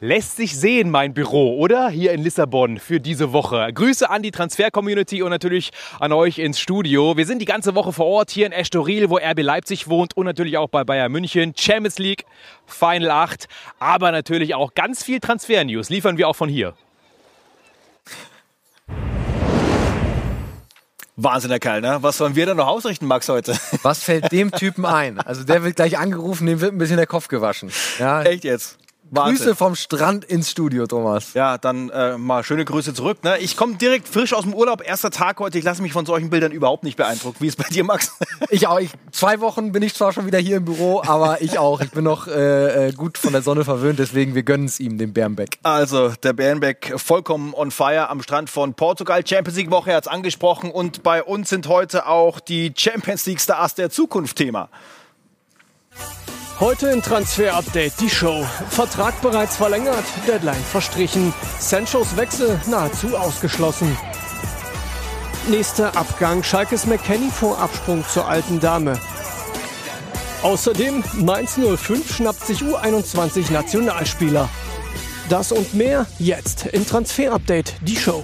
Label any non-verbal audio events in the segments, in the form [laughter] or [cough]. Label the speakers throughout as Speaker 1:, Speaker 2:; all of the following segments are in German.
Speaker 1: lässt sich sehen, mein Büro, oder? Hier in Lissabon für diese Woche. Grüße an die Transfer-Community und natürlich an euch ins Studio. Wir sind die ganze Woche vor Ort hier in Estoril, wo RB Leipzig wohnt und natürlich auch bei Bayern München. Champions League, Final 8, aber natürlich auch ganz viel Transfer-News liefern wir auch von hier.
Speaker 2: Wahnsinn, Herr Kerl, ne? Was sollen wir denn noch ausrichten, Max, heute?
Speaker 3: Was fällt dem Typen ein? Also der wird gleich angerufen, dem wird ein bisschen der Kopf gewaschen.
Speaker 2: Ja. Echt jetzt?
Speaker 3: Wahnsinn. Grüße vom Strand ins Studio, Thomas.
Speaker 2: Ja, dann äh, mal schöne Grüße zurück. Ne? Ich komme direkt frisch aus dem Urlaub, erster Tag heute. Ich lasse mich von solchen Bildern überhaupt nicht beeindruckt. Wie ist bei dir, Max? [laughs]
Speaker 3: Ich auch. Ich, zwei Wochen bin ich zwar schon wieder hier im Büro, aber ich auch. Ich bin noch äh, äh gut von der Sonne verwöhnt, deswegen wir gönnen es ihm, dem Bernbeck.
Speaker 2: Also, der Bernbeck vollkommen on fire am Strand von Portugal. Champions League Woche, er hat es angesprochen. Und bei uns sind heute auch die Champions League Stars der Zukunft Thema.
Speaker 4: Heute in Transfer Update die Show. Vertrag bereits verlängert, Deadline verstrichen, Sanchos Wechsel nahezu ausgeschlossen. Nächster Abgang Schalkes McKenny vor Absprung zur alten Dame. Außerdem Mainz 05 schnappt sich U21 Nationalspieler. Das und mehr jetzt in Transfer Update die Show.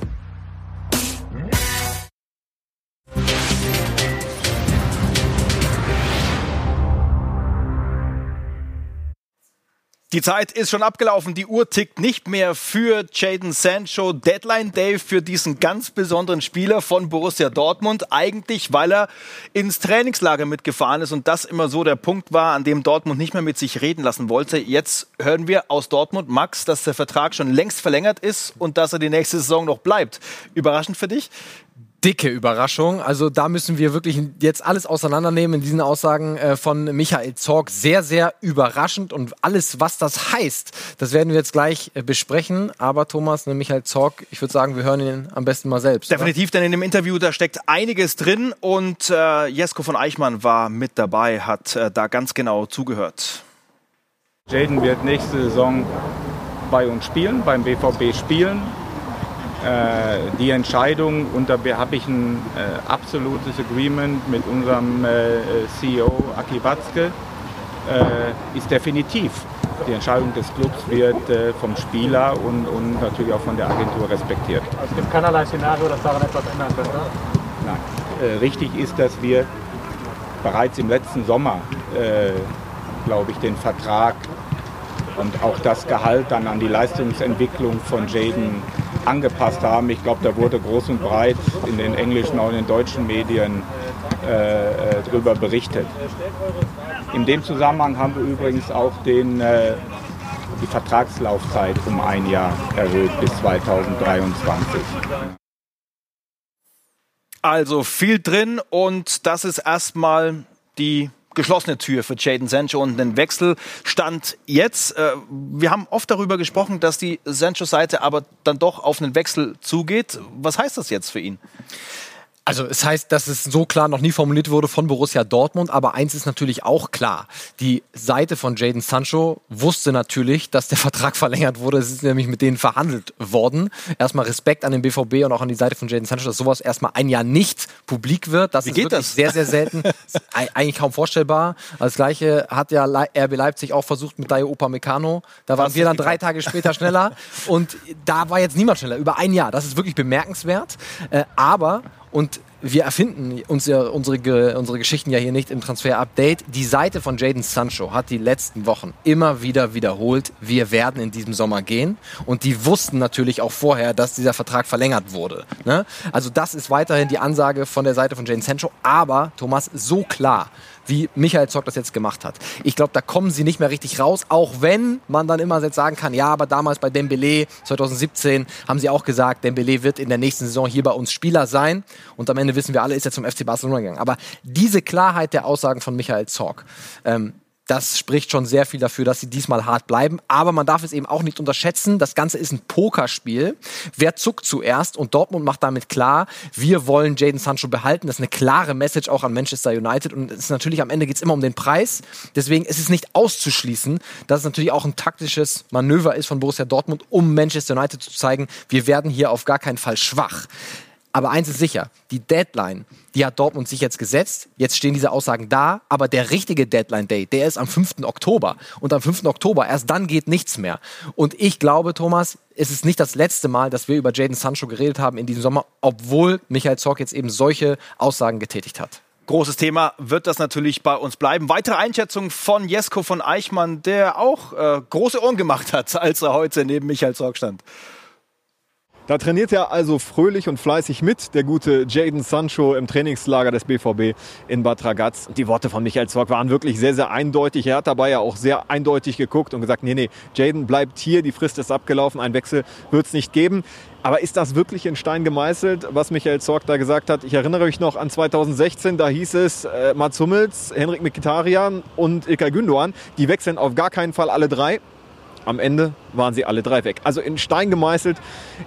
Speaker 2: Die Zeit ist schon abgelaufen, die Uhr tickt nicht mehr für Jaden Sancho. Deadline Day für diesen ganz besonderen Spieler von Borussia Dortmund. Eigentlich, weil er ins Trainingslager mitgefahren ist und das immer so der Punkt war, an dem Dortmund nicht mehr mit sich reden lassen wollte. Jetzt hören wir aus Dortmund, Max, dass der Vertrag schon längst verlängert ist und dass er die nächste Saison noch bleibt. Überraschend für dich?
Speaker 3: Dicke Überraschung. Also da müssen wir wirklich jetzt alles auseinandernehmen in diesen Aussagen äh, von Michael Zorg. Sehr, sehr überraschend und alles, was das heißt, das werden wir jetzt gleich äh, besprechen. Aber Thomas, ne, Michael Zorg, ich würde sagen, wir hören ihn am besten mal selbst.
Speaker 2: Definitiv, oder? denn in dem Interview, da steckt einiges drin und äh, Jesko von Eichmann war mit dabei, hat äh, da ganz genau zugehört.
Speaker 5: Jaden wird nächste Saison bei uns spielen, beim BVB spielen. Äh, die Entscheidung, und da habe ich ein äh, absolutes Agreement mit unserem äh, CEO Aki Watzke, ist definitiv. Die Entscheidung des Clubs wird vom Spieler und, und natürlich auch von der Agentur respektiert.
Speaker 6: Also es gibt keinerlei Szenario, dass daran etwas ändern könnte?
Speaker 5: Nein. Äh, richtig ist, dass wir bereits im letzten Sommer, glaube ich, den Vertrag und auch das Gehalt dann an die Leistungsentwicklung von Jaden angepasst haben. Ich glaube, da wurde groß und breit in den englischen und den deutschen Medien äh, äh, darüber berichtet. In dem Zusammenhang haben wir übrigens auch den, äh, die Vertragslaufzeit um ein Jahr erhöht bis 2023.
Speaker 2: Also viel drin und das ist erstmal die geschlossene Tür für Jaden Sancho und den Wechselstand jetzt. Äh, wir haben oft darüber gesprochen, dass die Sancho-Seite aber dann doch auf einen Wechsel zugeht. Was heißt das jetzt für ihn?
Speaker 3: Also es heißt, dass es so klar noch nie formuliert wurde von Borussia Dortmund, aber eins ist natürlich auch klar. Die Seite von Jaden Sancho wusste natürlich, dass der [laughs] Vertrag verlängert wurde. Es ist nämlich mit denen verhandelt worden. Erstmal Respekt an den BVB und auch an die Seite von Jaden Sancho, dass sowas erstmal ein Jahr nicht publik wird. Das
Speaker 2: Wie
Speaker 3: ist
Speaker 2: geht das?
Speaker 3: sehr, sehr selten. [laughs] eigentlich kaum vorstellbar. Das gleiche hat ja RB Leipzig auch versucht mit Dayo Upamecano. Da waren wir dann drei Tage später schneller. [laughs] Und da war jetzt niemand schneller. Über ein Jahr. Das ist wirklich bemerkenswert. Äh, aber und wir erfinden uns ja unsere, unsere Geschichten ja hier nicht im Transfer-Update. Die Seite von Jaden Sancho hat die letzten Wochen immer wieder wiederholt, wir werden in diesem Sommer gehen. Und die wussten natürlich auch vorher, dass dieser Vertrag verlängert wurde. Ne? Also das ist weiterhin die Ansage von der Seite von Jaden Sancho. Aber, Thomas, so klar wie Michael Zock das jetzt gemacht hat. Ich glaube, da kommen sie nicht mehr richtig raus, auch wenn man dann immer jetzt sagen kann, ja, aber damals bei Dembele 2017 haben sie auch gesagt, Dembele wird in der nächsten Saison hier bei uns Spieler sein und am Ende wissen wir alle, ist er zum FC Barcelona gegangen. Aber diese Klarheit der Aussagen von Michael Zorc, ähm, das spricht schon sehr viel dafür, dass sie diesmal hart bleiben. Aber man darf es eben auch nicht unterschätzen. Das Ganze ist ein Pokerspiel. Wer zuckt zuerst? Und Dortmund macht damit klar, wir wollen Jaden Sancho behalten. Das ist eine klare Message auch an Manchester United. Und es ist natürlich am Ende geht es immer um den Preis. Deswegen ist es nicht auszuschließen, dass es natürlich auch ein taktisches Manöver ist von Borussia Dortmund, um Manchester United zu zeigen, wir werden hier auf gar keinen Fall schwach. Aber eins ist sicher, die Deadline, die hat Dortmund sich jetzt gesetzt. Jetzt stehen diese Aussagen da, aber der richtige Deadline-Day, der ist am 5. Oktober. Und am 5. Oktober, erst dann geht nichts mehr. Und ich glaube, Thomas, es ist nicht das letzte Mal, dass wir über Jaden Sancho geredet haben in diesem Sommer, obwohl Michael Zorc jetzt eben solche Aussagen getätigt hat.
Speaker 2: Großes Thema wird das natürlich bei uns bleiben. Weitere Einschätzung von Jesko von Eichmann, der auch äh, große Ohren gemacht hat, als er heute neben Michael Zorc stand.
Speaker 7: Da trainiert er also fröhlich und fleißig mit, der gute Jaden Sancho im Trainingslager des BVB in Bad Ragaz. Die Worte von Michael Zorc waren wirklich sehr, sehr eindeutig. Er hat dabei ja auch sehr eindeutig geguckt und gesagt, nee, nee, Jaden bleibt hier, die Frist ist abgelaufen, ein Wechsel wird es nicht geben. Aber ist das wirklich in Stein gemeißelt, was Michael Zorc da gesagt hat? Ich erinnere mich noch an 2016, da hieß es, äh, Mats Hummels, Henrik Mkhitaryan und Ilkay Gündoğan, die wechseln auf gar keinen Fall alle drei. Am Ende waren sie alle drei weg. Also in Stein gemeißelt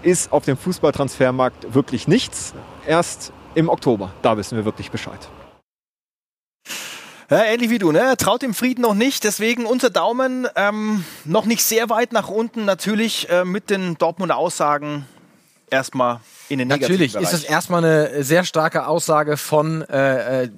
Speaker 7: ist auf dem Fußballtransfermarkt wirklich nichts. Erst im Oktober, da wissen wir wirklich Bescheid.
Speaker 2: Ja, ähnlich wie du, ne? Traut dem Frieden noch nicht. Deswegen unser Daumen ähm, noch nicht sehr weit nach unten. Natürlich äh, mit den Dortmunder Aussagen erstmal in den negativen
Speaker 3: Natürlich ist es erstmal eine sehr starke Aussage von äh, äh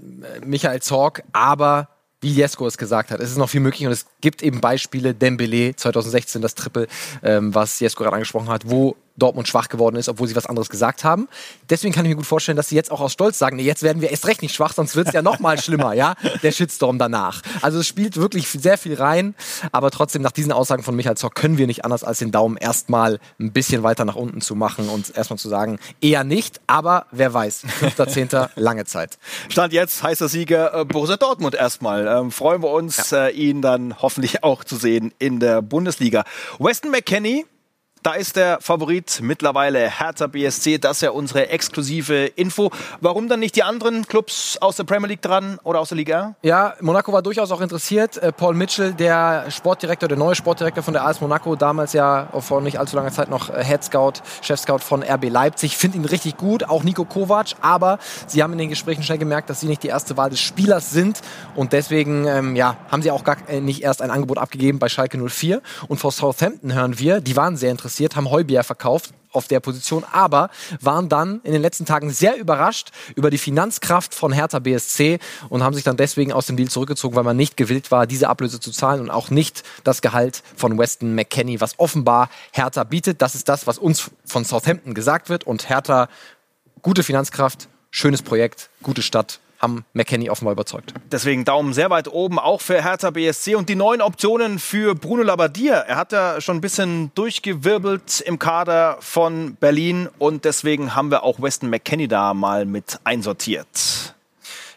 Speaker 3: Michael Zorg, aber wie Jesko es gesagt hat. Es ist noch viel möglich und es gibt eben Beispiele, Dembele 2016, das Triple, ähm, was Jesko gerade angesprochen hat, wo Dortmund schwach geworden ist, obwohl sie was anderes gesagt haben. Deswegen kann ich mir gut vorstellen, dass sie jetzt auch aus Stolz sagen, nee, jetzt werden wir erst recht nicht schwach, sonst wird es ja noch mal [laughs] schlimmer, ja, der Shitstorm danach. Also es spielt wirklich sehr viel rein, aber trotzdem nach diesen Aussagen von Michael Zock können wir nicht anders als den Daumen erstmal ein bisschen weiter nach unten zu machen und erstmal zu sagen, eher nicht, aber wer weiß, 5.10. [laughs] lange Zeit.
Speaker 2: Stand jetzt heißer Sieger äh, Borussia Dortmund erstmal. Ähm, freuen wir uns, ja. äh, ihn dann hoffentlich auch zu sehen in der Bundesliga. Weston McKenney da ist der Favorit mittlerweile Hertha BSC. Das ist ja unsere exklusive Info. Warum dann nicht die anderen Clubs aus der Premier League dran oder aus der Liga?
Speaker 3: Ja, Monaco war durchaus auch interessiert. Äh, Paul Mitchell, der Sportdirektor, der neue Sportdirektor von der AS Monaco, damals ja vor nicht allzu langer Zeit noch Head Scout, Chef Scout von RB Leipzig, findet ihn richtig gut. Auch Nico Kovac. Aber sie haben in den Gesprächen schnell gemerkt, dass sie nicht die erste Wahl des Spielers sind. Und deswegen ähm, ja, haben sie auch gar äh, nicht erst ein Angebot abgegeben bei Schalke 04. Und vor Southampton hören wir, die waren sehr interessiert interessiert, haben Heubier verkauft auf der Position, aber waren dann in den letzten Tagen sehr überrascht über die Finanzkraft von Hertha BSC und haben sich dann deswegen aus dem Deal zurückgezogen, weil man nicht gewillt war, diese Ablöse zu zahlen und auch nicht das Gehalt von Weston McKenney, was offenbar Hertha bietet. Das ist das, was uns von Southampton gesagt wird und Hertha, gute Finanzkraft, schönes Projekt, gute Stadt, haben McKenny offenbar überzeugt.
Speaker 2: Deswegen Daumen sehr weit oben, auch für Hertha BSC und die neuen Optionen für Bruno Labbadia. Er hat ja schon ein bisschen durchgewirbelt im Kader von Berlin und deswegen haben wir auch Weston McKenny da mal mit einsortiert.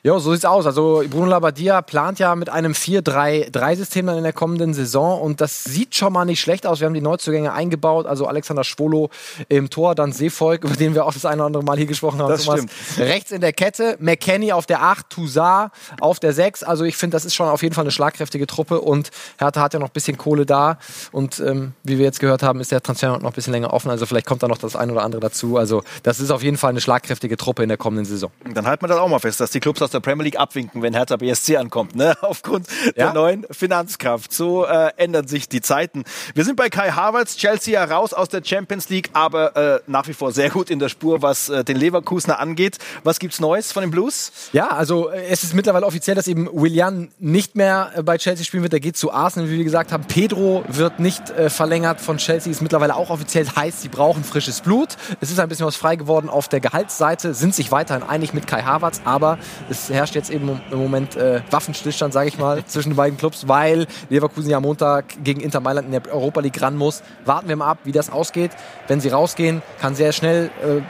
Speaker 3: Ja, so sieht's aus. Also Bruno Labbadia plant ja mit einem 4-3-3-System dann in der kommenden Saison und das sieht schon mal nicht schlecht aus. Wir haben die Neuzugänge eingebaut, also Alexander Schwolo im Tor, dann Seevolk, über den wir auch das eine oder andere Mal hier gesprochen haben.
Speaker 2: Das Thomas.
Speaker 3: stimmt. Rechts in der Kette, McKenny auf der 8, Toussaint auf der 6. Also ich finde, das ist schon auf jeden Fall eine schlagkräftige Truppe und Hertha hat ja noch ein bisschen Kohle da und ähm, wie wir jetzt gehört haben, ist der Transfer noch ein bisschen länger offen. Also vielleicht kommt da noch das eine oder andere dazu. Also das ist auf jeden Fall eine schlagkräftige Truppe in der kommenden Saison.
Speaker 2: Dann halten wir das auch mal fest, dass die Clubs aus der Premier League abwinken, wenn Hertha BSC ankommt, ne? [laughs] aufgrund ja. der neuen Finanzkraft. So äh, ändern sich die Zeiten. Wir sind bei Kai Havertz, Chelsea raus aus der Champions League, aber äh, nach wie vor sehr gut in der Spur, was äh, den Leverkusener angeht. Was gibt's Neues von den Blues?
Speaker 3: Ja, also äh, es ist mittlerweile offiziell, dass eben Willian nicht mehr äh, bei Chelsea spielen wird. Der geht zu Arsenal, wie wir gesagt haben. Pedro wird nicht äh, verlängert von Chelsea, ist mittlerweile auch offiziell [laughs] heißt, sie brauchen frisches Blut. Es ist ein bisschen was frei geworden auf der Gehaltsseite, sind sich weiterhin einig mit Kai Havertz, aber es herrscht jetzt eben im Moment äh, Waffenstillstand, sage ich mal, [laughs] zwischen den beiden Clubs, weil Leverkusen ja Montag gegen Inter Mailand in der Europa League ran muss. Warten wir mal ab, wie das ausgeht. Wenn sie rausgehen, kann sehr schnell äh,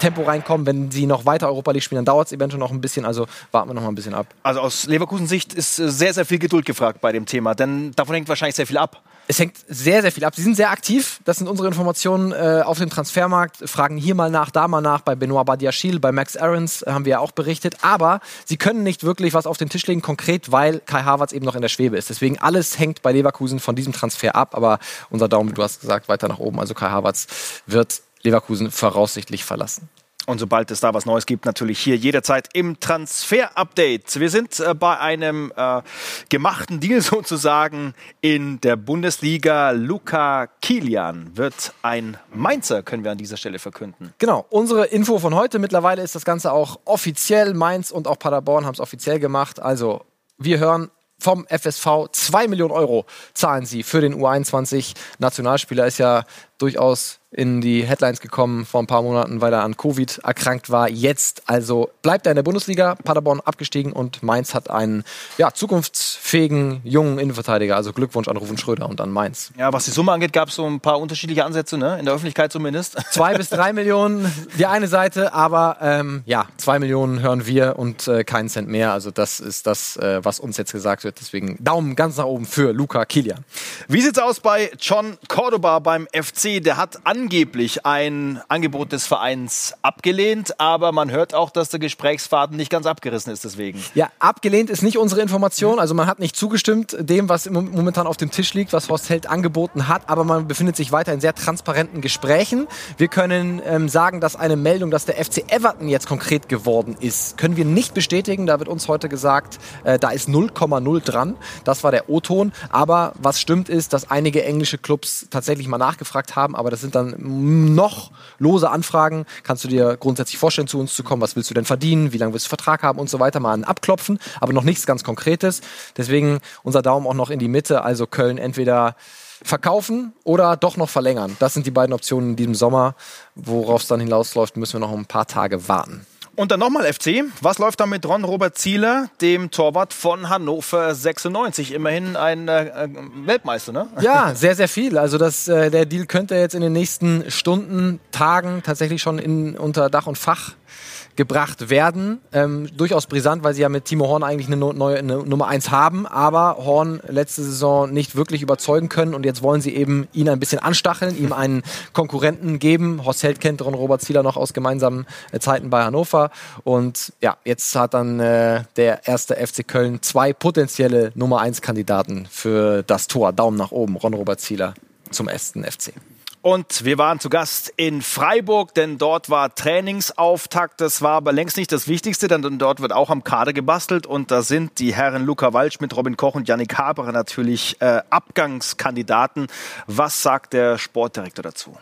Speaker 3: Tempo reinkommen. Wenn sie noch weiter Europa League spielen, dann dauert es eventuell noch ein bisschen. Also warten wir noch mal ein bisschen ab.
Speaker 2: Also aus Leverkusen Sicht ist äh, sehr, sehr viel Geduld gefragt bei dem Thema, denn davon hängt wahrscheinlich sehr viel ab.
Speaker 3: Es hängt sehr, sehr viel ab. Sie sind sehr aktiv. Das sind unsere Informationen äh, auf dem Transfermarkt. Fragen hier mal nach, da mal nach. Bei Benoit Badiachil, bei Max Aarons haben wir ja auch berichtet. Aber sie können nicht wirklich was auf den Tisch legen, konkret, weil Kai Havertz eben noch in der Schwebe ist. Deswegen alles hängt bei Leverkusen von diesem Transfer ab. Aber unser Daumen, du hast gesagt, weiter nach oben. Also Kai Havertz wird Leverkusen voraussichtlich verlassen.
Speaker 2: Und sobald es da was Neues gibt, natürlich hier jederzeit im Transfer-Update. Wir sind äh, bei einem äh, gemachten Deal [laughs] sozusagen in der Bundesliga. Luca Kilian wird ein Mainzer, können wir an dieser Stelle verkünden.
Speaker 3: Genau, unsere Info von heute. Mittlerweile ist das Ganze auch offiziell. Mainz und auch Paderborn haben es offiziell gemacht. Also wir hören vom FSV 2 Millionen Euro zahlen sie für den U21 Nationalspieler. Ist ja durchaus in die Headlines gekommen vor ein paar Monaten, weil er an Covid erkrankt war. Jetzt also bleibt er in der Bundesliga, Paderborn abgestiegen und Mainz hat einen ja, zukunftsfähigen jungen Innenverteidiger. Also Glückwunsch an Rufen Schröder und an Mainz.
Speaker 2: Ja, was die Summe angeht, gab es so ein paar unterschiedliche Ansätze, ne? in der Öffentlichkeit zumindest. [laughs]
Speaker 3: Zwei bis drei Millionen die eine Seite, aber ähm, ja, zwei Millionen hören wir und äh, keinen Cent mehr. Also das ist das, äh, was uns jetzt gesagt wird. Deswegen Daumen ganz nach oben für Luca Kilian.
Speaker 2: Wie sieht's aus bei John Cordoba beim FC? Der hat an angeblich ein Angebot des Vereins abgelehnt, aber man hört auch, dass der Gesprächsfaden nicht ganz abgerissen ist deswegen.
Speaker 3: Ja, abgelehnt ist nicht unsere Information. Also man hat nicht zugestimmt dem, was momentan auf dem Tisch liegt, was Horst Held angeboten hat, aber man befindet sich weiter in sehr transparenten Gesprächen. Wir können ähm, sagen, dass eine Meldung, dass der FC Everton jetzt konkret geworden ist, können wir nicht bestätigen. Da wird uns heute gesagt, äh, da ist 0,0 dran. Das war der O-Ton. Aber was stimmt ist, dass einige englische Clubs tatsächlich mal nachgefragt haben, aber das sind dann noch lose Anfragen. Kannst du dir grundsätzlich vorstellen, zu uns zu kommen? Was willst du denn verdienen? Wie lange willst du Vertrag haben? Und so weiter. Mal ein Abklopfen, aber noch nichts ganz Konkretes. Deswegen unser Daumen auch noch in die Mitte. Also Köln entweder verkaufen oder doch noch verlängern. Das sind die beiden Optionen in diesem Sommer. Worauf es dann hinausläuft, müssen wir noch ein paar Tage warten.
Speaker 2: Und dann nochmal FC. Was läuft da mit Ron Robert Zieler, dem Torwart von Hannover 96? Immerhin ein äh, Weltmeister, ne?
Speaker 3: Ja, [laughs] sehr, sehr viel. Also das, äh, der Deal könnte jetzt in den nächsten Stunden, Tagen tatsächlich schon in, unter Dach und Fach gebracht werden. Ähm, durchaus brisant, weil sie ja mit Timo Horn eigentlich eine, neue eine Nummer 1 haben, aber Horn letzte Saison nicht wirklich überzeugen können und jetzt wollen sie eben ihn ein bisschen anstacheln, ihm einen Konkurrenten geben. Horst Held kennt Ron Robert Zieler noch aus gemeinsamen äh, Zeiten bei Hannover und ja, jetzt hat dann äh, der erste FC Köln zwei potenzielle Nummer 1 Kandidaten für das Tor. Daumen nach oben, Ron Robert Zieler zum ersten FC.
Speaker 2: Und wir waren zu Gast in Freiburg, denn dort war Trainingsauftakt. Das war aber längst nicht das Wichtigste, denn dort wird auch am Kader gebastelt. Und da sind die Herren Luca Waldschmidt, Robin Koch und Yannick Haberer natürlich äh, Abgangskandidaten. Was sagt der Sportdirektor dazu?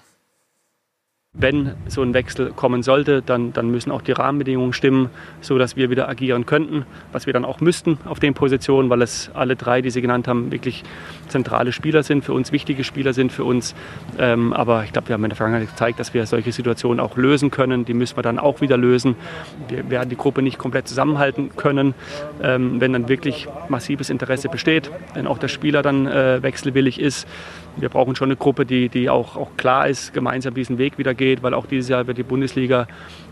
Speaker 8: Wenn so ein Wechsel kommen sollte, dann, dann müssen auch die Rahmenbedingungen stimmen, so dass wir wieder agieren könnten, was wir dann auch müssten auf den Positionen, weil es alle drei, die Sie genannt haben, wirklich zentrale Spieler sind, für uns wichtige Spieler sind für uns. Ähm, aber ich glaube, wir haben in der Vergangenheit gezeigt, dass wir solche Situationen auch lösen können. Die müssen wir dann auch wieder lösen. Wir werden die Gruppe nicht komplett zusammenhalten können, ähm, wenn dann wirklich massives Interesse besteht, wenn auch der Spieler dann äh, wechselwillig ist wir brauchen schon eine Gruppe, die, die auch, auch klar ist, gemeinsam diesen Weg wieder geht, weil auch dieses Jahr wird die Bundesliga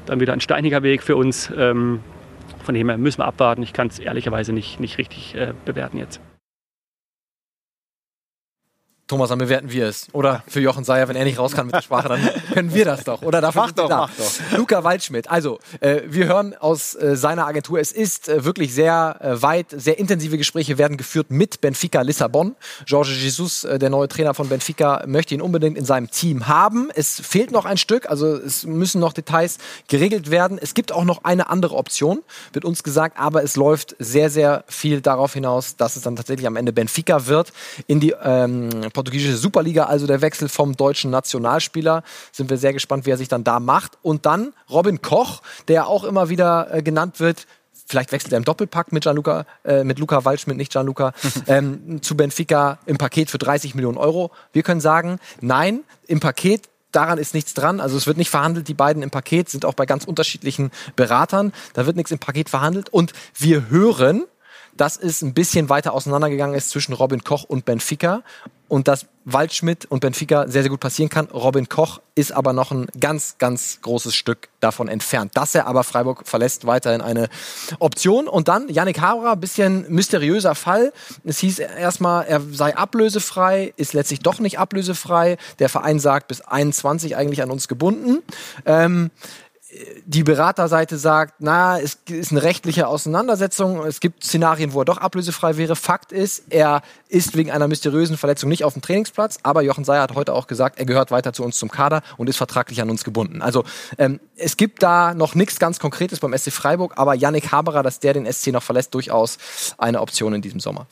Speaker 8: dann wieder ein steiniger Weg für uns. Ähm, von dem her müssen wir abwarten. Ich kann es ehrlicherweise nicht, nicht richtig äh, bewerten jetzt.
Speaker 3: Thomas, dann bewerten wir es. Oder für Jochen Seyer, wenn er nicht raus kann mit der Sprache, dann [laughs] können wir das doch. Oder dafür
Speaker 2: mach doch, da. mach doch.
Speaker 3: Luca Waldschmidt. Also, äh, wir hören aus äh, seiner Agentur, es ist äh, wirklich sehr äh, weit, sehr intensive Gespräche werden geführt mit Benfica Lissabon. Jorge Jesus, äh, der neue Trainer von Benfica, möchte ihn unbedingt in seinem Team haben. Es fehlt noch ein Stück, also es müssen noch Details geregelt werden. Es gibt auch noch eine andere Option, wird uns gesagt, aber es läuft sehr, sehr viel darauf hinaus, dass es dann tatsächlich am Ende Benfica wird in die ähm, portugiesische Superliga, also der Wechsel vom deutschen Nationalspieler. Sind wir sehr gespannt, wie er sich dann da macht. Und dann Robin Koch, der auch immer wieder äh, genannt wird, vielleicht wechselt er im Doppelpack mit Gianluca, äh, mit Luca Waldschmidt, nicht Gianluca, [laughs] ähm, zu Benfica im Paket für 30 Millionen Euro. Wir können sagen, nein, im Paket daran ist nichts dran. Also es wird nicht verhandelt. Die beiden im Paket sind auch bei ganz unterschiedlichen Beratern. Da wird nichts im Paket verhandelt. Und wir hören, dass es ein bisschen weiter auseinandergegangen ist zwischen Robin Koch und Benfica und dass Waldschmidt und Benfica sehr, sehr gut passieren kann. Robin Koch ist aber noch ein ganz, ganz großes Stück davon entfernt. Dass er aber Freiburg verlässt, weiterhin eine Option. Und dann Yannick Haberer, bisschen mysteriöser Fall. Es hieß erstmal, er sei ablösefrei, ist letztlich doch nicht ablösefrei. Der Verein sagt, bis 21 eigentlich an uns gebunden. Ähm, die Beraterseite sagt, na, es ist eine rechtliche Auseinandersetzung, es gibt Szenarien, wo er doch ablösefrei wäre. Fakt ist, er ist wegen einer mysteriösen Verletzung nicht auf dem Trainingsplatz, aber Jochen Seyer hat heute auch gesagt, er gehört weiter zu uns zum Kader und ist vertraglich an uns gebunden. Also ähm, es gibt da noch nichts ganz Konkretes beim SC Freiburg, aber Yannick Haberer, dass der den SC noch verlässt, durchaus eine Option in diesem Sommer.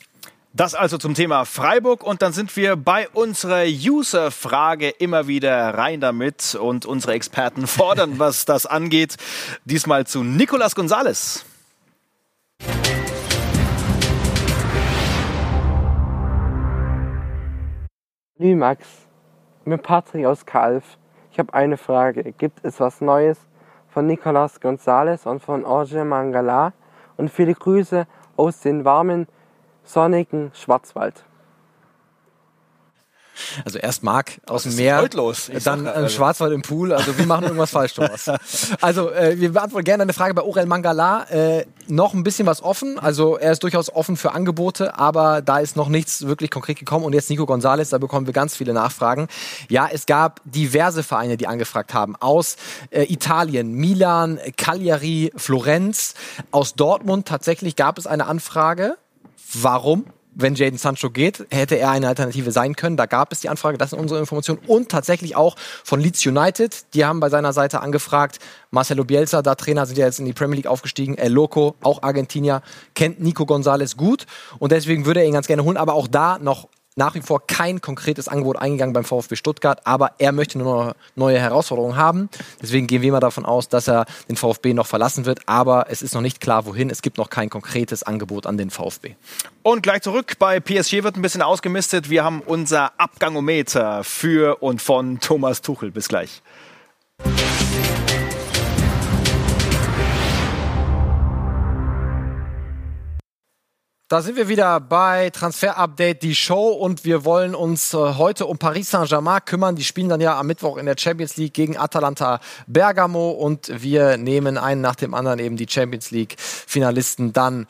Speaker 2: Das also zum Thema Freiburg und dann sind wir bei unserer User-Frage immer wieder rein damit und unsere Experten [laughs] fordern, was das angeht. Diesmal zu Nicolas Gonzalez.
Speaker 9: Wie Max, mit Patrick aus Kalf. Ich habe eine Frage. Gibt es was Neues von Nicolas Gonzalez und von Orge Mangala? Und viele Grüße aus den warmen sonnigen Schwarzwald.
Speaker 3: Also erst Marc aus dem Meer,
Speaker 2: los?
Speaker 3: dann äh, Schwarzwald im Pool. Also wir machen irgendwas falsch, Thomas. [laughs] Also äh, wir beantworten gerne eine Frage bei Orel Mangala. Äh, noch ein bisschen was offen. Also er ist durchaus offen für Angebote, aber da ist noch nichts wirklich konkret gekommen. Und jetzt Nico Gonzalez, da bekommen wir ganz viele Nachfragen. Ja, es gab diverse Vereine, die angefragt haben. Aus äh, Italien, Milan, Cagliari, Florenz. Aus Dortmund tatsächlich gab es eine Anfrage Warum? wenn Jaden Sancho geht, hätte er eine Alternative sein können. Da gab es die Anfrage, das sind unsere Informationen. Und tatsächlich auch von Leeds United, die haben bei seiner Seite angefragt. Marcelo Bielsa, da Trainer, sind ja jetzt in die Premier League aufgestiegen. El Loco, auch Argentinier, kennt Nico Gonzalez gut. Und deswegen würde er ihn ganz gerne holen. Aber auch da noch nach wie vor kein konkretes Angebot eingegangen beim VfB Stuttgart, aber er möchte nur neue Herausforderungen haben. Deswegen gehen wir mal davon aus, dass er den VfB noch verlassen wird, aber es ist noch nicht klar, wohin. Es gibt noch kein konkretes Angebot an den VfB.
Speaker 2: Und gleich zurück bei PSG wird ein bisschen ausgemistet. Wir haben unser Abgangometer für und von Thomas Tuchel. Bis gleich.
Speaker 3: Da sind wir wieder bei Transfer Update, die Show, und wir wollen uns äh, heute um Paris Saint-Germain kümmern. Die spielen dann ja am Mittwoch in der Champions League gegen Atalanta Bergamo und wir nehmen einen nach dem anderen eben die Champions League Finalisten dann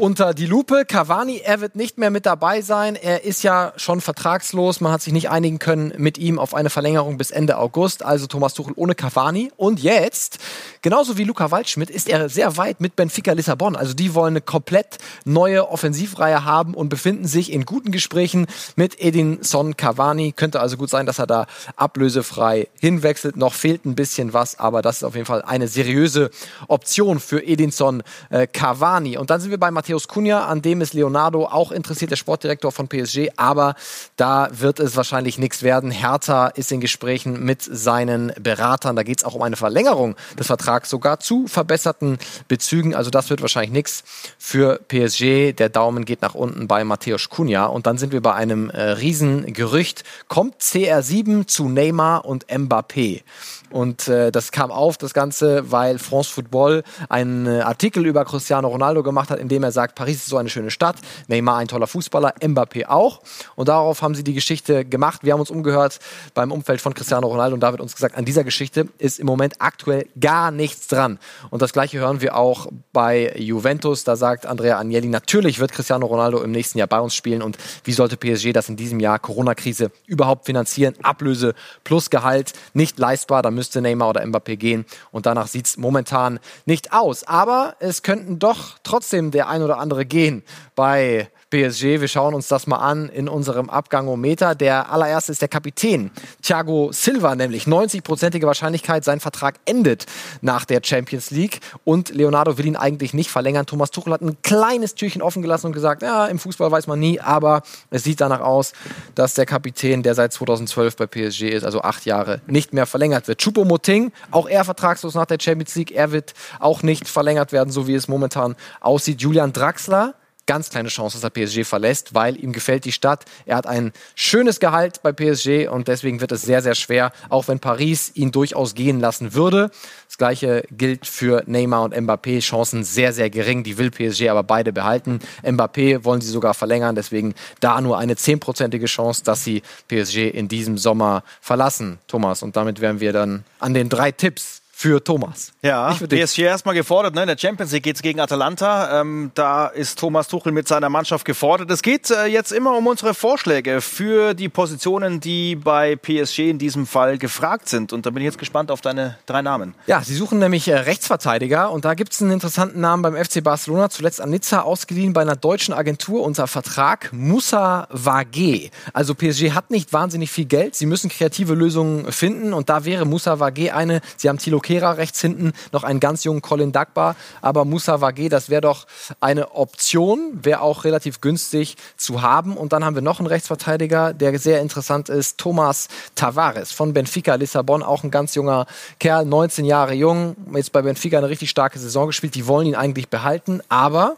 Speaker 3: unter die Lupe. Cavani, er wird nicht mehr mit dabei sein. Er ist ja schon vertragslos. Man hat sich nicht einigen können mit ihm auf eine Verlängerung bis Ende August. Also Thomas Tuchel ohne Cavani. Und jetzt, genauso wie Luca Waldschmidt, ist er sehr weit mit Benfica Lissabon. Also die wollen eine komplett neue Offensivreihe haben und befinden sich in guten Gesprächen mit Edinson Cavani. Könnte also gut sein, dass er da ablösefrei hinwechselt. Noch fehlt ein bisschen was, aber das ist auf jeden Fall eine seriöse Option für Edinson äh, Cavani. Und dann sind wir bei Matthias Matthäus Cunha, an dem ist Leonardo auch interessiert, der Sportdirektor von PSG, aber da wird es wahrscheinlich nichts werden. Hertha ist in Gesprächen mit seinen Beratern. Da geht es auch um eine Verlängerung des Vertrags, sogar zu verbesserten Bezügen. Also das wird wahrscheinlich nichts für PSG. Der Daumen geht nach unten bei Matthäus Cunha. Und dann sind wir bei einem äh, Riesengerücht. Kommt CR7 zu Neymar und Mbappé? Und äh, das kam auf, das Ganze, weil France Football einen äh, Artikel über Cristiano Ronaldo gemacht hat, in dem er sagt, Paris ist so eine schöne Stadt, Neymar ein toller Fußballer, Mbappé auch. Und darauf haben sie die Geschichte gemacht. Wir haben uns umgehört beim Umfeld von Cristiano Ronaldo und da wird uns gesagt, an dieser Geschichte ist im Moment aktuell gar nichts dran. Und das gleiche hören wir auch bei Juventus. Da sagt Andrea Agnelli, natürlich wird Cristiano Ronaldo im nächsten Jahr bei uns spielen und wie sollte PSG das in diesem Jahr Corona-Krise überhaupt finanzieren? Ablöse plus Gehalt nicht leistbar. Da müsste Neymar oder Mbappé gehen. Und danach sieht es momentan nicht aus. Aber es könnten doch trotzdem der ein oder andere gehen bei PSG. Wir schauen uns das mal an in unserem Abgangometer. Der allererste ist der Kapitän Thiago Silva, nämlich 90-prozentige Wahrscheinlichkeit, sein Vertrag endet nach der Champions League und Leonardo will ihn eigentlich nicht verlängern. Thomas Tuchel hat ein kleines Türchen offen gelassen und gesagt, ja, im Fußball weiß man nie, aber es sieht danach aus, dass der Kapitän, der seit 2012 bei PSG ist, also acht Jahre, nicht mehr verlängert wird. Choupo-Moting, auch er vertragslos nach der Champions League, er wird auch nicht verlängert werden, so wie es momentan aussieht. Julian Draxler, ganz kleine Chance, dass er PSG verlässt, weil ihm gefällt die Stadt. Er hat ein schönes Gehalt bei PSG und deswegen wird es sehr, sehr schwer, auch wenn Paris ihn durchaus gehen lassen würde. Das gleiche gilt für Neymar und Mbappé. Chancen sehr, sehr gering. Die will PSG aber beide behalten. Mbappé wollen sie sogar verlängern, deswegen da nur eine zehnprozentige Chance, dass sie PSG in diesem Sommer verlassen. Thomas, und damit wären wir dann an den drei Tipps für Thomas.
Speaker 2: Ja,
Speaker 3: Nicht für dich.
Speaker 2: PSG erstmal gefordert. Ne? In der Champions League geht's gegen Atalanta. Ähm, da ist Thomas Tuchel mit seiner Mannschaft gefordert. Es geht äh, jetzt immer um unsere Vorschläge für die Positionen, die bei PSG in diesem Fall gefragt sind. Und da bin ich jetzt gespannt auf deine drei Namen.
Speaker 3: Ja, sie suchen nämlich äh, Rechtsverteidiger und da gibt es einen interessanten Namen beim FC Barcelona, zuletzt an Nizza ausgeliehen bei einer deutschen Agentur unter Vertrag, Moussa Wagé. Also PSG hat nicht wahnsinnig viel Geld, sie müssen kreative Lösungen finden und da wäre Moussa Wagé eine. Sie haben Thilo Kehrer rechts hinten, noch einen ganz jungen Colin Dagba, aber Moussa Wagé, das wäre doch eine Option, wäre auch relativ günstig zu haben. Und dann haben wir noch einen Rechtsverteidiger, der sehr interessant ist, Thomas Tavares von Benfica Lissabon, auch ein ganz junger Kerl, 19 Jahre jung, jetzt bei Benfica eine richtig starke Saison gespielt. Die wollen ihn eigentlich behalten, aber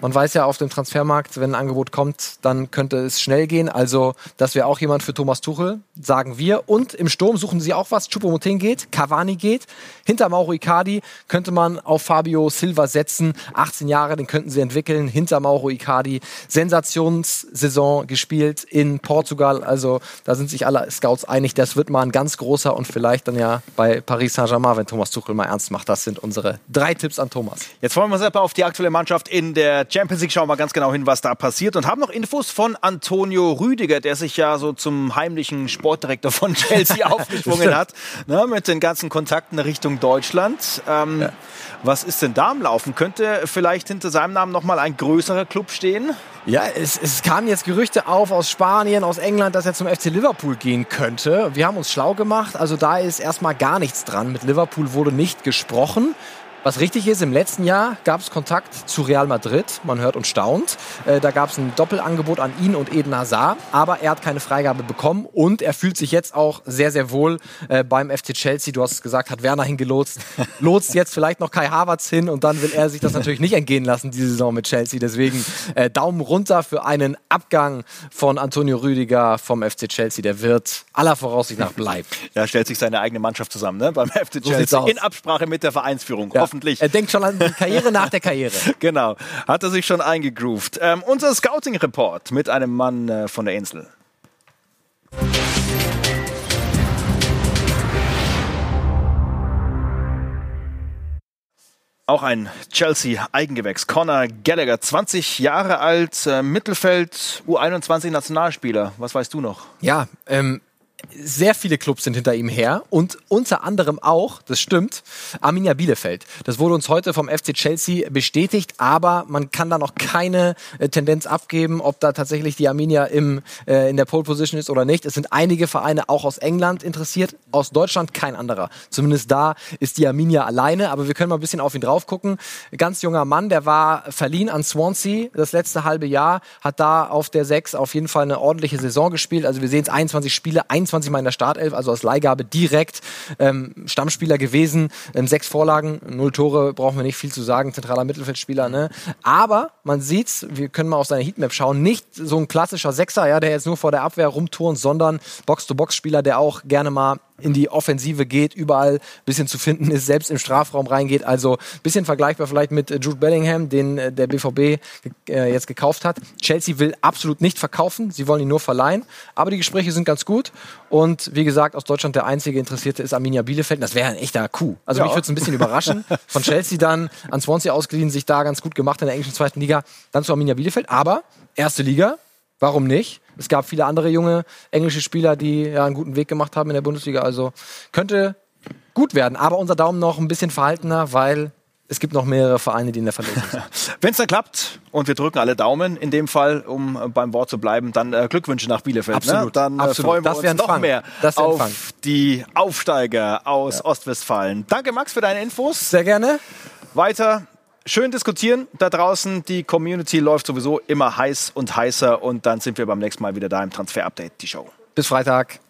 Speaker 3: man weiß ja auf dem Transfermarkt, wenn ein Angebot kommt, dann könnte es schnell gehen. Also das wäre auch jemand für Thomas Tuchel, sagen wir. Und im Sturm suchen sie auch was. Choupo-Moting geht, Cavani geht. Hinter Mauro Icardi könnte man auf Fabio Silva setzen. 18 Jahre, den könnten sie entwickeln. Hinter Mauro Icardi. Sensationssaison gespielt in Portugal. Also da sind sich alle Scouts einig, das wird mal ein ganz großer und vielleicht dann ja bei Paris Saint-Germain, wenn Thomas Tuchel mal ernst macht. Das sind unsere drei Tipps an Thomas.
Speaker 2: Jetzt wollen wir uns erstmal auf die aktuelle Mannschaft in der Champions League schauen, wir ganz genau hin, was da passiert und haben noch Infos von Antonio Rüdiger, der sich ja so zum heimlichen Sportdirektor von [laughs] Chelsea [laughs] aufgeschwungen hat, ne, mit den ganzen Kontakten Richtung Deutschland. Ähm, Was ist denn da am Laufen? Könnte vielleicht hinter seinem Namen noch mal ein größerer Club stehen?
Speaker 3: Ja, es, es kamen jetzt Gerüchte auf aus Spanien, aus England, dass er zum FC Liverpool gehen könnte. Wir haben uns schlau gemacht, also da ist erstmal gar nichts dran. Mit Liverpool wurde nicht gesprochen. Was richtig ist, im letzten Jahr gab es Kontakt zu Real Madrid. Man hört und staunt. Äh, da gab es ein Doppelangebot an ihn und Eden Hazard. Aber er hat keine Freigabe bekommen und er fühlt sich jetzt auch sehr, sehr wohl äh, beim FC Chelsea. Du hast es gesagt, hat Werner hingelotst. [laughs] Lotst jetzt vielleicht noch Kai Havertz hin und dann will er sich das natürlich nicht entgehen lassen, diese Saison mit Chelsea. Deswegen äh, Daumen runter für einen Abgang von Antonio Rüdiger vom FC Chelsea. Der wird aller Voraussicht nach bleiben.
Speaker 2: Er stellt sich seine eigene Mannschaft zusammen ne? beim FC Chelsea
Speaker 3: aus.
Speaker 2: in Absprache mit der Vereinsführung.
Speaker 3: Ja.
Speaker 2: Hoffentlich.
Speaker 3: Er denkt schon an die Karriere nach der Karriere. [laughs]
Speaker 2: Genau, hat er sich schon eingegroovt. Ähm, unser Scouting-Report mit einem Mann äh, von der Insel. Auch ein Chelsea-Eigengewächs. Conor Gallagher, 20 Jahre alt, äh, Mittelfeld, U21-Nationalspieler. Was weißt du noch?
Speaker 3: Ja, ähm, sehr viele Clubs sind hinter ihm her und unter anderem auch, das stimmt, Arminia Bielefeld. Das wurde uns heute vom FC Chelsea bestätigt, aber man kann da noch keine äh, Tendenz abgeben, ob da tatsächlich die Arminia im, äh, in der Pole Position ist oder nicht. Es sind einige Vereine auch aus England interessiert, aus Deutschland kein anderer. Zumindest da ist die Arminia alleine, aber wir können mal ein bisschen auf ihn drauf gucken. Ganz junger Mann, der war verliehen an Swansea das letzte halbe Jahr, hat da auf der 6 auf jeden Fall eine ordentliche Saison gespielt. Also wir sehen es 21 Spiele, 21 Mal in der Startelf, also als Leihgabe direkt ähm, Stammspieler gewesen, ähm, sechs Vorlagen, null Tore, brauchen wir nicht viel zu sagen, zentraler Mittelfeldspieler, ne? Aber man sieht's, wir können mal auf seine Heatmap schauen, nicht so ein klassischer Sechser, ja, der jetzt nur vor der Abwehr rumturnt, sondern Box-to-Box-Spieler, der auch gerne mal in die Offensive geht, überall ein bisschen zu finden ist, selbst im Strafraum reingeht. Also ein bisschen vergleichbar vielleicht mit äh, Jude Bellingham, den äh, der BVB äh, jetzt gekauft hat. Chelsea will absolut nicht verkaufen, sie wollen ihn nur verleihen. Aber die Gespräche sind ganz gut. Und wie gesagt, aus Deutschland der einzige Interessierte ist Arminia Bielefeld. Das wäre ein echter Coup. Also mich würde es ein bisschen überraschen. [laughs] Von Chelsea dann an Swansea ausgeliehen, sich da ganz gut gemacht in der englischen zweiten Liga, dann zu Arminia Bielefeld. Aber erste Liga, Warum nicht? Es gab viele andere junge englische Spieler, die ja einen guten Weg gemacht haben in der Bundesliga. Also könnte gut werden. Aber unser Daumen noch ein bisschen verhaltener, weil es gibt noch mehrere Vereine, die in der Verlosung sind. [laughs]
Speaker 2: Wenn es dann klappt und wir drücken alle Daumen, in dem Fall, um äh, beim Wort zu bleiben, dann äh, Glückwünsche nach Bielefeld. Ne?
Speaker 3: Absolut,
Speaker 2: Dann äh,
Speaker 3: absolut.
Speaker 2: freuen wir
Speaker 3: Das
Speaker 2: uns noch
Speaker 3: Fang.
Speaker 2: mehr auf
Speaker 3: Fang.
Speaker 2: die Aufsteiger aus Ostwestfalen. Danke Max für deine Infos.
Speaker 3: Sehr gerne.
Speaker 2: Weiter schön diskutieren da draußen. Die Community läuft sowieso immer heiß und heißer und dann sind wir beim nächsten Mal wieder da im Transfer Update, die Show.
Speaker 3: Bis Freitag.